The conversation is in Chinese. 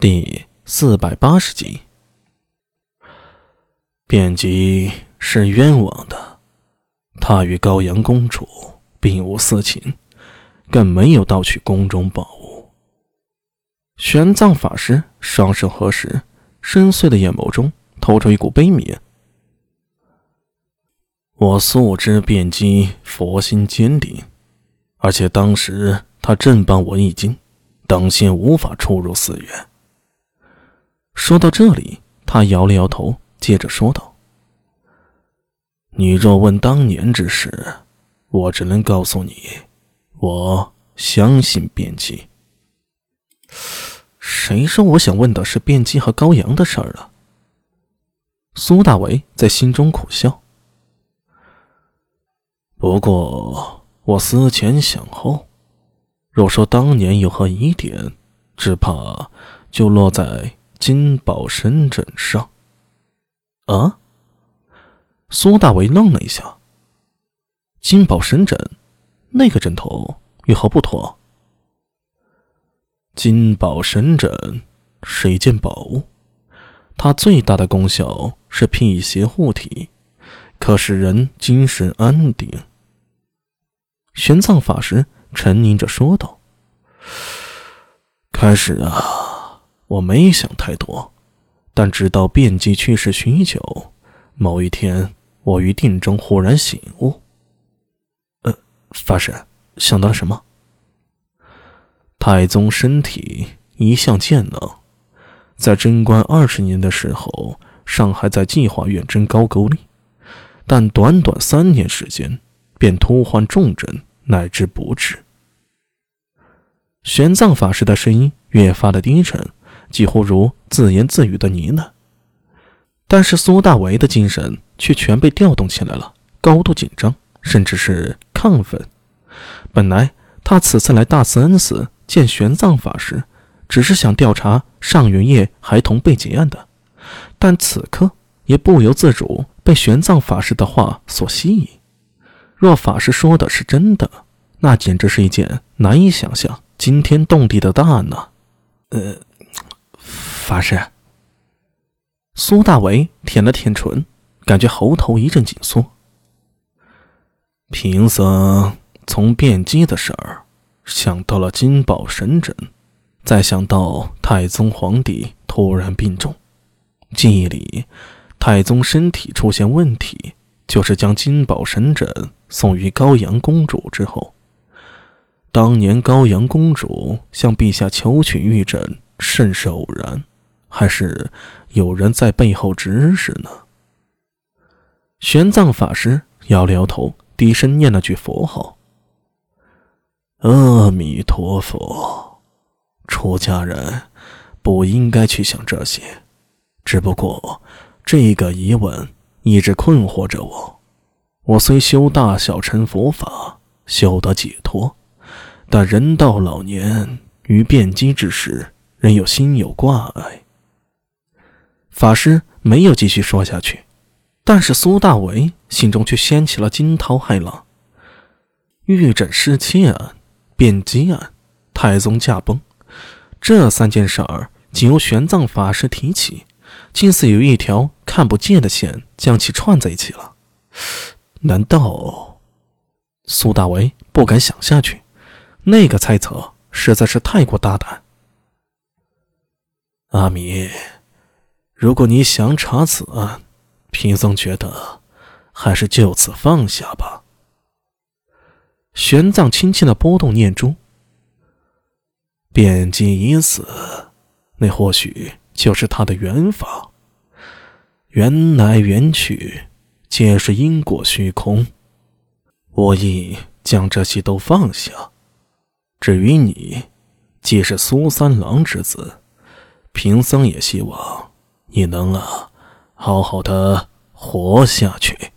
第四百八十集，卞姬是冤枉的，他与高阳公主并无私情，更没有盗取宫中宝物。玄奘法师双手合十，深邃的眼眸中透出一股悲悯。我素知卞姬佛心坚定，而且当时他正帮我译经，等心无法出入寺院。说到这里，他摇了摇头，接着说道：“你若问当年之事，我只能告诉你，我相信卞姬。谁说我想问的是卞姬和高阳的事儿了？”苏大为在心中苦笑。不过我思前想后，若说当年有何疑点，只怕就落在……金宝神枕上。啊！苏大为愣了一下。金宝神枕，那个枕头有何不妥？金宝神枕是一件宝物，它最大的功效是辟邪护体，可使人精神安定。玄奘法师沉吟着说道：“开始啊。”我没想太多，但直到遍及去世许久，某一天，我于定中忽然醒悟。呃，法师想到了什么？太宗身体一向健朗，在贞观二十年的时候，尚还在计划远征高句丽，但短短三年时间，便突患重症，乃至不治。玄奘法师的声音越发的低沉。几乎如自言自语的呢喃，但是苏大为的精神却全被调动起来了，高度紧张，甚至是亢奋。本来他此次来大慈恩寺见玄奘法师，只是想调查上元夜孩童被劫案的，但此刻也不由自主被玄奘法师的话所吸引。若法师说的是真的，那简直是一件难以想象、惊天动地的大案呐！呃。法师，苏大为舔了舔唇，感觉喉头一阵紧缩。贫僧从变机的事儿想到了金宝神枕，再想到太宗皇帝突然病重，记忆里太宗身体出现问题，就是将金宝神枕送于高阳公主之后。当年高阳公主向陛下求取玉枕，甚是偶然。还是有人在背后指使呢？玄奘法师摇了摇头，低声念了句佛号：“阿弥陀佛。”出家人不应该去想这些，只不过这个疑问一直困惑着我。我虽修大小乘佛法，修得解脱，但人到老年，于变机之时，仍有心有挂碍。法师没有继续说下去，但是苏大为心中却掀起了惊涛骇浪。玉枕失窃案、变机案、太宗驾崩，这三件事儿仅由玄奘法师提起，竟似有一条看不见的线将其串在一起了。难道？苏大为不敢想下去，那个猜测实在是太过大胆。阿弥。如果你想查此案，贫僧觉得还是就此放下吧。玄奘轻轻的拨动念珠，遍机已死，那或许就是他的缘法。缘来缘去，皆是因果虚空。我已将这些都放下。至于你，既是苏三郎之子，贫僧也希望。你能啊，好好的活下去。